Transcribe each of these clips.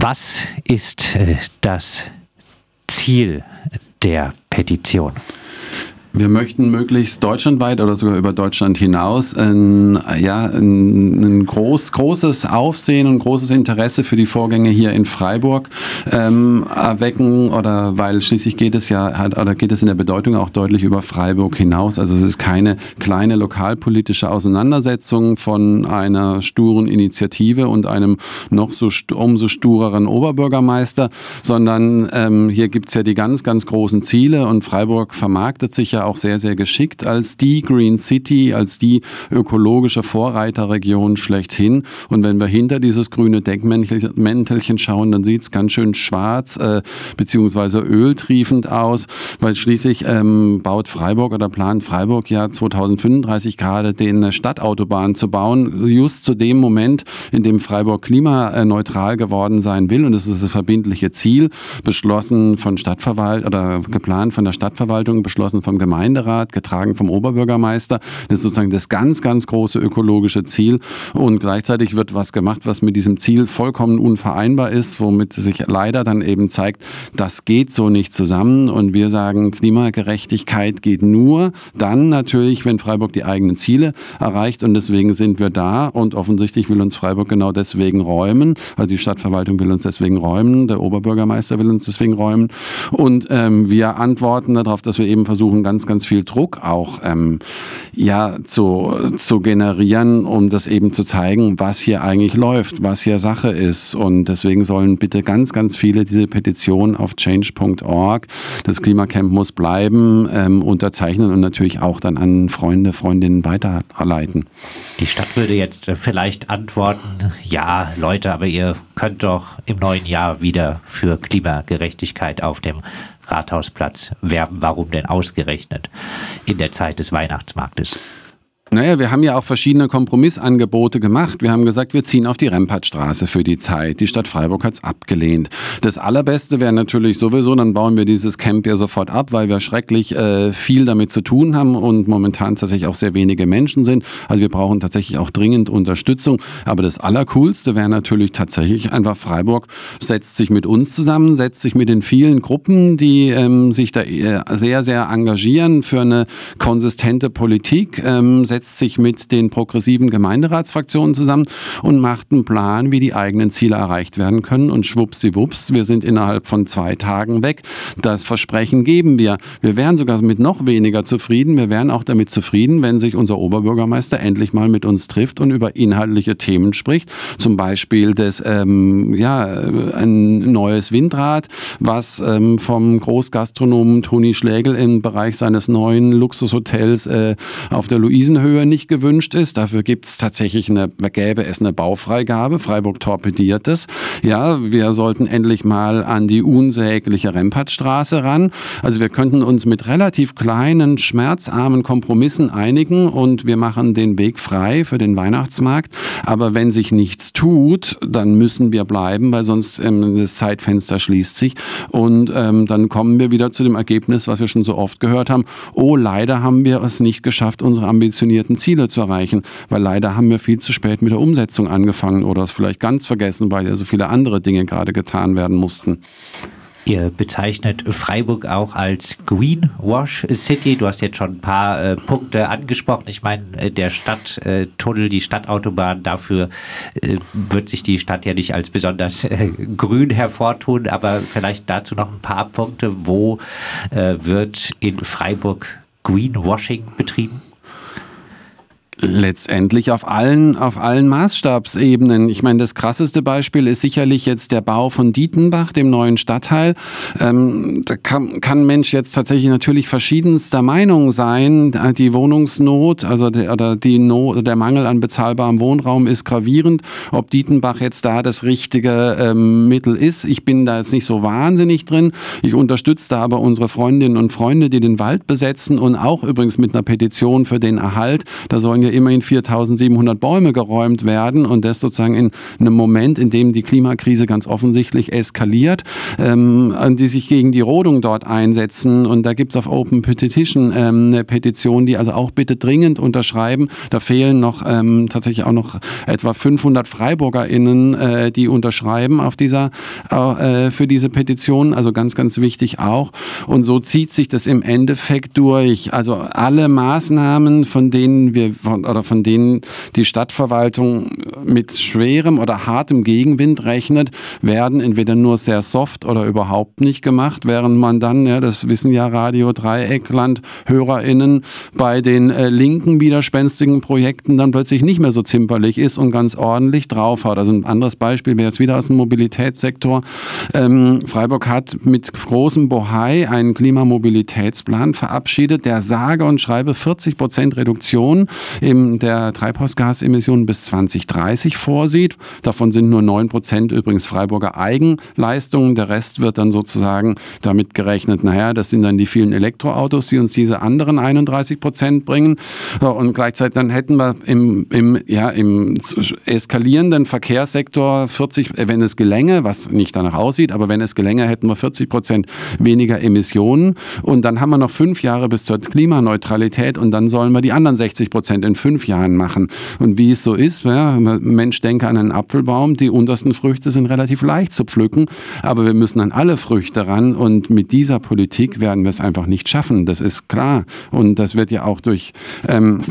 Was ist äh, das Ziel der Petition? Wir möchten möglichst deutschlandweit oder sogar über Deutschland hinaus ein, ja, ein, ein groß, großes Aufsehen und großes Interesse für die Vorgänge hier in Freiburg ähm, erwecken oder weil schließlich geht es ja halt, oder geht es in der Bedeutung auch deutlich über Freiburg hinaus. Also es ist keine kleine lokalpolitische Auseinandersetzung von einer sturen Initiative und einem noch so umso stureren Oberbürgermeister, sondern ähm, hier gibt's ja die ganz, ganz großen Ziele und Freiburg vermarktet sich ja ja auch sehr, sehr geschickt als die Green City, als die ökologische Vorreiterregion schlechthin. Und wenn wir hinter dieses grüne Deckmäntelchen schauen, dann sieht es ganz schön schwarz äh, beziehungsweise öltriefend aus, weil schließlich ähm, baut Freiburg oder plant Freiburg ja 2035 gerade den Stadtautobahn zu bauen, just zu dem Moment, in dem Freiburg klimaneutral geworden sein will. Und das ist das verbindliche Ziel, beschlossen von Stadtverwaltung oder geplant von der Stadtverwaltung, beschlossen vom Gemeinderat, getragen vom Oberbürgermeister. Das ist sozusagen das ganz, ganz große ökologische Ziel. Und gleichzeitig wird was gemacht, was mit diesem Ziel vollkommen unvereinbar ist, womit sich leider dann eben zeigt, das geht so nicht zusammen. Und wir sagen, Klimagerechtigkeit geht nur dann natürlich, wenn Freiburg die eigenen Ziele erreicht. Und deswegen sind wir da. Und offensichtlich will uns Freiburg genau deswegen räumen. Also die Stadtverwaltung will uns deswegen räumen. Der Oberbürgermeister will uns deswegen räumen. Und ähm, wir antworten darauf, dass wir eben versuchen, ganz ganz, ganz viel Druck auch ähm, ja, zu, zu generieren, um das eben zu zeigen, was hier eigentlich läuft, was hier Sache ist. Und deswegen sollen bitte ganz, ganz viele diese Petition auf change.org, das Klimacamp muss bleiben, ähm, unterzeichnen und natürlich auch dann an Freunde, Freundinnen weiterleiten. Die Stadt würde jetzt vielleicht antworten, ja, Leute, aber ihr könnt doch im neuen Jahr wieder für Klimagerechtigkeit auf dem Rathausplatz werben. Warum denn ausgerechnet in der Zeit des Weihnachtsmarktes? Naja, wir haben ja auch verschiedene Kompromissangebote gemacht. Wir haben gesagt, wir ziehen auf die Rempartstraße für die Zeit. Die Stadt Freiburg hat's abgelehnt. Das Allerbeste wäre natürlich sowieso, dann bauen wir dieses Camp ja sofort ab, weil wir schrecklich äh, viel damit zu tun haben und momentan tatsächlich auch sehr wenige Menschen sind. Also wir brauchen tatsächlich auch dringend Unterstützung. Aber das Allercoolste wäre natürlich tatsächlich einfach Freiburg setzt sich mit uns zusammen, setzt sich mit den vielen Gruppen, die ähm, sich da äh, sehr, sehr engagieren für eine konsistente Politik, ähm, setzt sich mit den progressiven Gemeinderatsfraktionen zusammen und macht einen Plan, wie die eigenen Ziele erreicht werden können. Und schwuppsiwupps, wir sind innerhalb von zwei Tagen weg. Das Versprechen geben wir. Wir wären sogar mit noch weniger zufrieden. Wir wären auch damit zufrieden, wenn sich unser Oberbürgermeister endlich mal mit uns trifft und über inhaltliche Themen spricht. Zum Beispiel das, ähm, ja, ein neues Windrad, was ähm, vom Großgastronomen Toni Schlägel im Bereich seines neuen Luxushotels äh, auf der Luisenhöhe Höhe nicht gewünscht ist. Dafür gibt es tatsächlich eine, gäbe es eine Baufreigabe. Freiburg torpediert es. Ja, wir sollten endlich mal an die unsägliche Rempartstraße ran. Also wir könnten uns mit relativ kleinen, schmerzarmen Kompromissen einigen und wir machen den Weg frei für den Weihnachtsmarkt. Aber wenn sich nichts tut, dann müssen wir bleiben, weil sonst ähm, das Zeitfenster schließt sich. Und ähm, dann kommen wir wieder zu dem Ergebnis, was wir schon so oft gehört haben. Oh, leider haben wir es nicht geschafft, unsere ambitionierte definierten Ziele zu erreichen. Weil leider haben wir viel zu spät mit der Umsetzung angefangen oder es vielleicht ganz vergessen, weil ja so viele andere Dinge gerade getan werden mussten. Ihr bezeichnet Freiburg auch als Greenwash City. Du hast jetzt schon ein paar äh, Punkte angesprochen. Ich meine, äh, der Stadttunnel, äh, die Stadtautobahn, dafür äh, wird sich die Stadt ja nicht als besonders äh, grün hervortun, aber vielleicht dazu noch ein paar Punkte. Wo äh, wird in Freiburg Greenwashing betrieben? Letztendlich auf allen, auf allen Maßstabsebenen. Ich meine, das krasseste Beispiel ist sicherlich jetzt der Bau von Dietenbach, dem neuen Stadtteil. Ähm, da kann, kann Mensch jetzt tatsächlich natürlich verschiedenster Meinung sein. Die Wohnungsnot, also der, oder die Not, der Mangel an bezahlbarem Wohnraum ist gravierend. Ob Dietenbach jetzt da das richtige ähm, Mittel ist, ich bin da jetzt nicht so wahnsinnig drin. Ich unterstütze da aber unsere Freundinnen und Freunde, die den Wald besetzen und auch übrigens mit einer Petition für den Erhalt. Da sollen wir immerhin 4700 Bäume geräumt werden und das sozusagen in einem Moment, in dem die Klimakrise ganz offensichtlich eskaliert, ähm, die sich gegen die Rodung dort einsetzen. Und da gibt es auf Open Petition ähm, eine Petition, die also auch bitte dringend unterschreiben. Da fehlen noch ähm, tatsächlich auch noch etwa 500 FreiburgerInnen, äh, die unterschreiben auf dieser, äh, für diese Petition. Also ganz, ganz wichtig auch. Und so zieht sich das im Endeffekt durch. Also alle Maßnahmen, von denen wir, oder von denen die Stadtverwaltung mit schwerem oder hartem Gegenwind rechnet, werden entweder nur sehr soft oder überhaupt nicht gemacht, während man dann, ja, das wissen ja Radio Dreieckland HörerInnen, bei den äh, linken widerspenstigen Projekten dann plötzlich nicht mehr so zimperlich ist und ganz ordentlich draufhaut. Also ein anderes Beispiel wäre jetzt wieder aus dem Mobilitätssektor. Ähm, Freiburg hat mit großem Bohai einen Klimamobilitätsplan verabschiedet, der sage und schreibe 40 Prozent Reduktion in der Treibhausgasemissionen bis 2030 vorsieht. Davon sind nur 9 Prozent übrigens Freiburger Eigenleistungen. Der Rest wird dann sozusagen damit gerechnet, naja, das sind dann die vielen Elektroautos, die uns diese anderen 31 Prozent bringen. Und gleichzeitig dann hätten wir im, im, ja, im eskalierenden Verkehrssektor 40, wenn es gelänge, was nicht danach aussieht, aber wenn es gelänge, hätten wir 40 Prozent weniger Emissionen. Und dann haben wir noch fünf Jahre bis zur Klimaneutralität und dann sollen wir die anderen 60 Prozent in fünf Jahren machen. Und wie es so ist, ja, Mensch denke an einen Apfelbaum, die untersten Früchte sind relativ leicht zu pflücken, aber wir müssen an alle Früchte ran und mit dieser Politik werden wir es einfach nicht schaffen. Das ist klar. Und das wird ja auch durch ähm,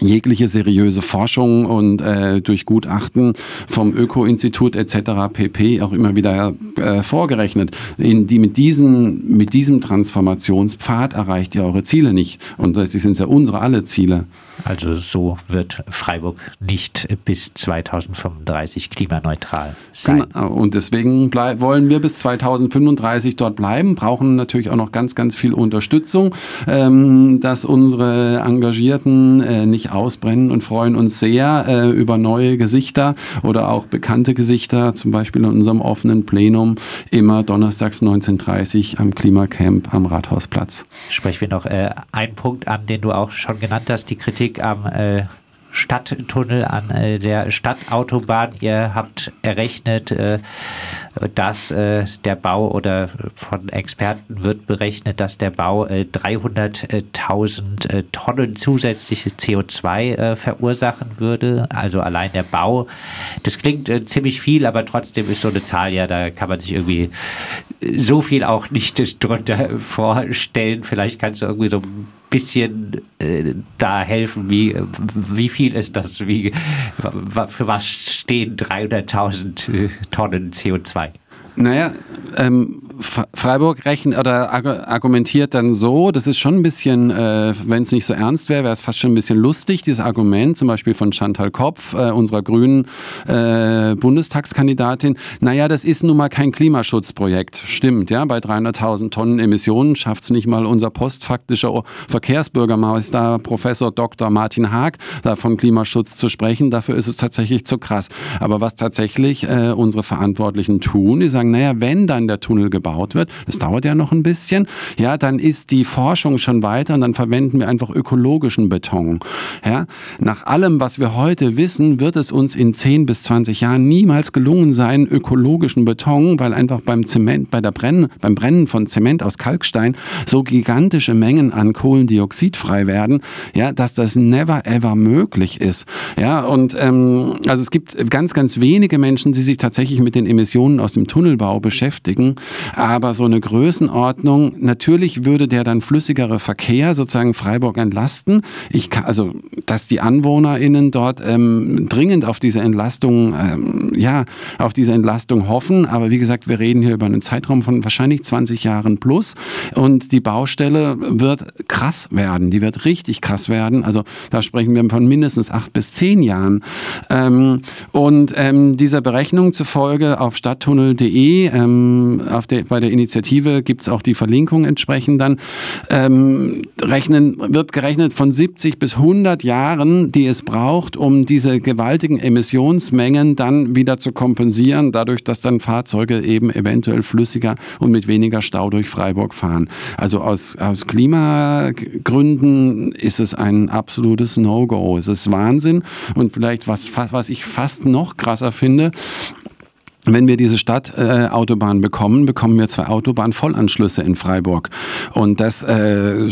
jegliche seriöse Forschung und äh, durch Gutachten vom Öko-Institut etc. pp. auch immer wieder äh, vorgerechnet. In, die mit, diesen, mit diesem Transformationspfad erreicht ihr eure Ziele nicht. Und das sind ja unsere alle Ziele. Also so wird Freiburg nicht bis 2035 klimaneutral sein. Genau. Und deswegen wollen wir bis 2035 dort bleiben, brauchen natürlich auch noch ganz, ganz viel Unterstützung, ähm, dass unsere Engagierten äh, nicht ausbrennen und freuen uns sehr äh, über neue Gesichter oder auch bekannte Gesichter, zum Beispiel in unserem offenen Plenum immer donnerstags 19.30 am Klimacamp am Rathausplatz. Sprechen wir noch äh, einen Punkt an, den du auch schon genannt hast, die Kritik am äh, Stadttunnel an äh, der Stadtautobahn. Ihr habt errechnet, äh, dass äh, der Bau oder von Experten wird berechnet, dass der Bau 300.000 äh, äh, Tonnen zusätzliches CO2 äh, verursachen würde. Also allein der Bau. Das klingt ziemlich viel, aber trotzdem ist so eine Zahl ja, da kann man sich irgendwie so viel auch nicht drunter vorstellen. Vielleicht kannst du irgendwie so ein bisschen äh, da helfen, wie, wie viel ist das, wie, für was stehen 300.000 äh, Tonnen CO2? Naja, ähm, Freiburg rechnet oder argumentiert dann so, das ist schon ein bisschen, äh, wenn es nicht so ernst wäre, wäre es fast schon ein bisschen lustig, dieses Argument, zum Beispiel von Chantal Kopf, äh, unserer grünen äh, Bundestagskandidatin. Naja, das ist nun mal kein Klimaschutzprojekt. Stimmt, ja, bei 300.000 Tonnen Emissionen schafft es nicht mal unser postfaktischer Verkehrsbürgermeister, Professor Dr. Martin Haag, da von Klimaschutz zu sprechen. Dafür ist es tatsächlich zu krass. Aber was tatsächlich äh, unsere Verantwortlichen tun, die sagen, naja, wenn dann der Tunnel gebaut gebaut wird, das dauert ja noch ein bisschen, ja, dann ist die Forschung schon weiter und dann verwenden wir einfach ökologischen Beton. Ja, nach allem, was wir heute wissen, wird es uns in 10 bis 20 Jahren niemals gelungen sein, ökologischen Beton, weil einfach beim Zement, bei der Brennen, beim Brennen von Zement aus Kalkstein so gigantische Mengen an Kohlendioxid frei werden, ja, dass das never ever möglich ist. Ja, und ähm, also es gibt ganz, ganz wenige Menschen, die sich tatsächlich mit den Emissionen aus dem Tunnelbau beschäftigen. Aber so eine Größenordnung, natürlich würde der dann flüssigere Verkehr sozusagen Freiburg entlasten. Ich kann, also, dass die AnwohnerInnen dort ähm, dringend auf diese Entlastung, ähm, ja, auf diese Entlastung hoffen. Aber wie gesagt, wir reden hier über einen Zeitraum von wahrscheinlich 20 Jahren plus. Und die Baustelle wird krass werden. Die wird richtig krass werden. Also, da sprechen wir von mindestens acht bis zehn Jahren. Ähm, und ähm, dieser Berechnung zufolge auf stadttunnel.de, ähm, auf der bei der Initiative gibt es auch die Verlinkung entsprechend dann, ähm, rechnen, wird gerechnet von 70 bis 100 Jahren, die es braucht, um diese gewaltigen Emissionsmengen dann wieder zu kompensieren, dadurch, dass dann Fahrzeuge eben eventuell flüssiger und mit weniger Stau durch Freiburg fahren. Also aus, aus Klimagründen ist es ein absolutes No-Go. Es ist Wahnsinn und vielleicht was, was ich fast noch krasser finde, wenn wir diese Stadtautobahn äh, bekommen, bekommen wir zwei Autobahnvollanschlüsse in Freiburg. Und das äh,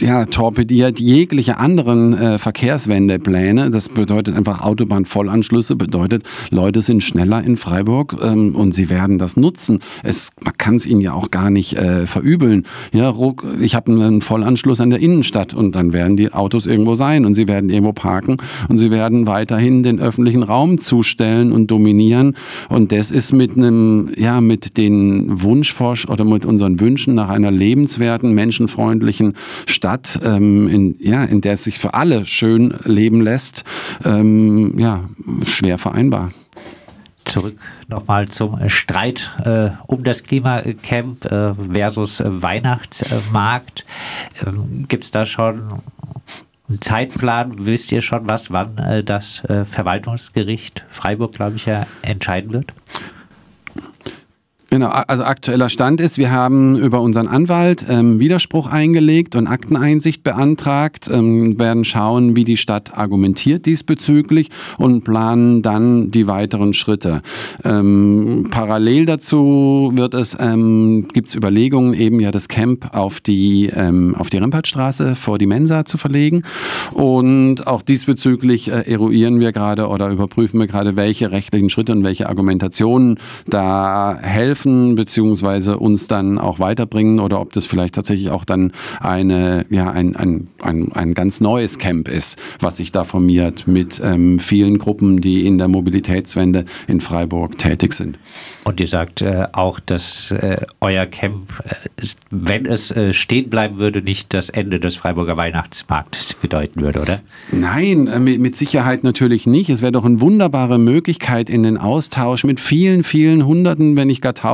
ja, torpediert jegliche anderen äh, Verkehrswendepläne. Das bedeutet einfach Autobahnvollanschlüsse, bedeutet, Leute sind schneller in Freiburg ähm, und sie werden das nutzen. Es, man kann es ihnen ja auch gar nicht äh, verübeln. Ja, ich habe einen Vollanschluss an der Innenstadt und dann werden die Autos irgendwo sein und sie werden irgendwo parken und sie werden weiterhin den öffentlichen Raum zustellen und dominieren. Und das ist mit einem, ja, mit den Wunschforsch oder mit unseren Wünschen nach einer lebenswerten, menschenfreundlichen Stadt, ähm, in, ja, in der es sich für alle schön leben lässt, ähm, ja, schwer vereinbar zurück nochmal zum Streit äh, um das Klimacamp äh, versus Weihnachtsmarkt. Ähm, Gibt es da schon Zeitplan? Wisst ihr schon was, wann äh, das äh, Verwaltungsgericht Freiburg, glaube ich, ja entscheiden wird? Genau, also aktueller Stand ist, wir haben über unseren Anwalt ähm, Widerspruch eingelegt und Akteneinsicht beantragt, ähm, werden schauen, wie die Stadt argumentiert diesbezüglich und planen dann die weiteren Schritte. Ähm, parallel dazu wird es, ähm, gibt es Überlegungen, eben ja das Camp auf die, ähm, auf die Rempartstraße vor die Mensa zu verlegen und auch diesbezüglich äh, eruieren wir gerade oder überprüfen wir gerade, welche rechtlichen Schritte und welche Argumentationen da helfen helfen beziehungsweise uns dann auch weiterbringen oder ob das vielleicht tatsächlich auch dann eine, ja, ein, ein, ein, ein ganz neues Camp ist, was sich da formiert mit ähm, vielen Gruppen, die in der Mobilitätswende in Freiburg tätig sind. Und ihr sagt äh, auch, dass äh, euer Camp, äh, ist, wenn es äh, stehen bleiben würde, nicht das Ende des Freiburger Weihnachtsmarktes bedeuten würde, oder? Nein, äh, mit, mit Sicherheit natürlich nicht. Es wäre doch eine wunderbare Möglichkeit, in den Austausch mit vielen, vielen Hunderten, wenn nicht gar Tausenden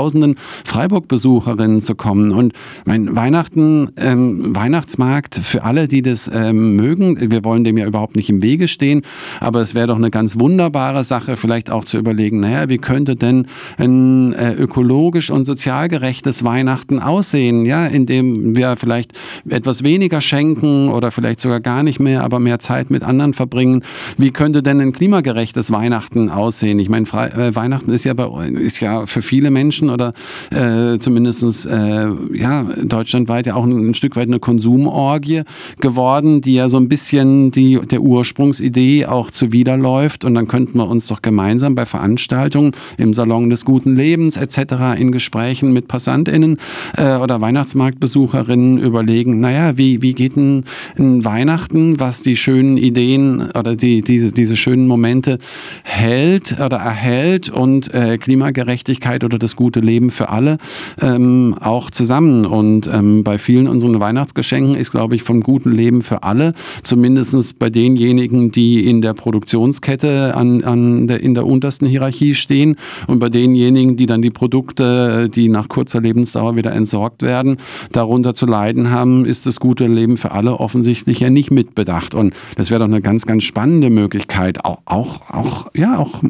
Freiburg-Besucherinnen zu kommen. Und mein Weihnachten, ähm, Weihnachtsmarkt für alle, die das ähm, mögen, wir wollen dem ja überhaupt nicht im Wege stehen, aber es wäre doch eine ganz wunderbare Sache, vielleicht auch zu überlegen, naja, wie könnte denn ein äh, ökologisch und sozial gerechtes Weihnachten aussehen, ja, indem wir vielleicht etwas weniger schenken oder vielleicht sogar gar nicht mehr, aber mehr Zeit mit anderen verbringen. Wie könnte denn ein klimagerechtes Weihnachten aussehen? Ich meine, äh, Weihnachten ist ja bei, ist ja für viele Menschen oder äh, zumindest äh, ja, deutschlandweit ja auch ein, ein Stück weit eine Konsumorgie geworden, die ja so ein bisschen die, der Ursprungsidee auch zuwiderläuft. Und dann könnten wir uns doch gemeinsam bei Veranstaltungen im Salon des guten Lebens etc. in Gesprächen mit PassantInnen äh, oder Weihnachtsmarktbesucherinnen überlegen, naja, wie, wie geht ein, ein Weihnachten, was die schönen Ideen oder die, diese, diese schönen Momente hält oder erhält und äh, Klimagerechtigkeit oder das gute Leben für alle ähm, auch zusammen. Und ähm, bei vielen unseren Weihnachtsgeschenken ist, glaube ich, vom guten Leben für alle, zumindest bei denjenigen, die in der Produktionskette an, an der, in der untersten Hierarchie stehen und bei denjenigen, die dann die Produkte, die nach kurzer Lebensdauer wieder entsorgt werden, darunter zu leiden haben, ist das gute Leben für alle offensichtlich ja nicht mitbedacht. Und das wäre doch eine ganz, ganz spannende Möglichkeit, auch, auch, auch, ja, auch,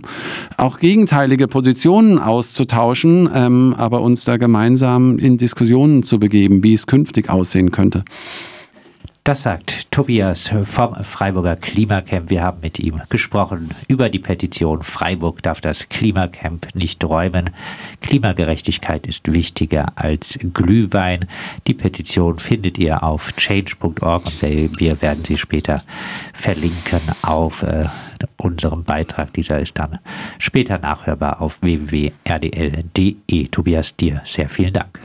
auch gegenteilige Positionen auszutauschen, ähm, aber uns da gemeinsam in Diskussionen zu begeben, wie es künftig aussehen könnte. Das sagt Tobias vom Freiburger Klimacamp. Wir haben mit ihm gesprochen über die Petition Freiburg darf das Klimacamp nicht räumen. Klimagerechtigkeit ist wichtiger als Glühwein. Die Petition findet ihr auf change.org und wir werden sie später verlinken auf äh, unserem Beitrag. Dieser ist dann später nachhörbar auf www.rdl.de. Tobias, dir sehr vielen Dank.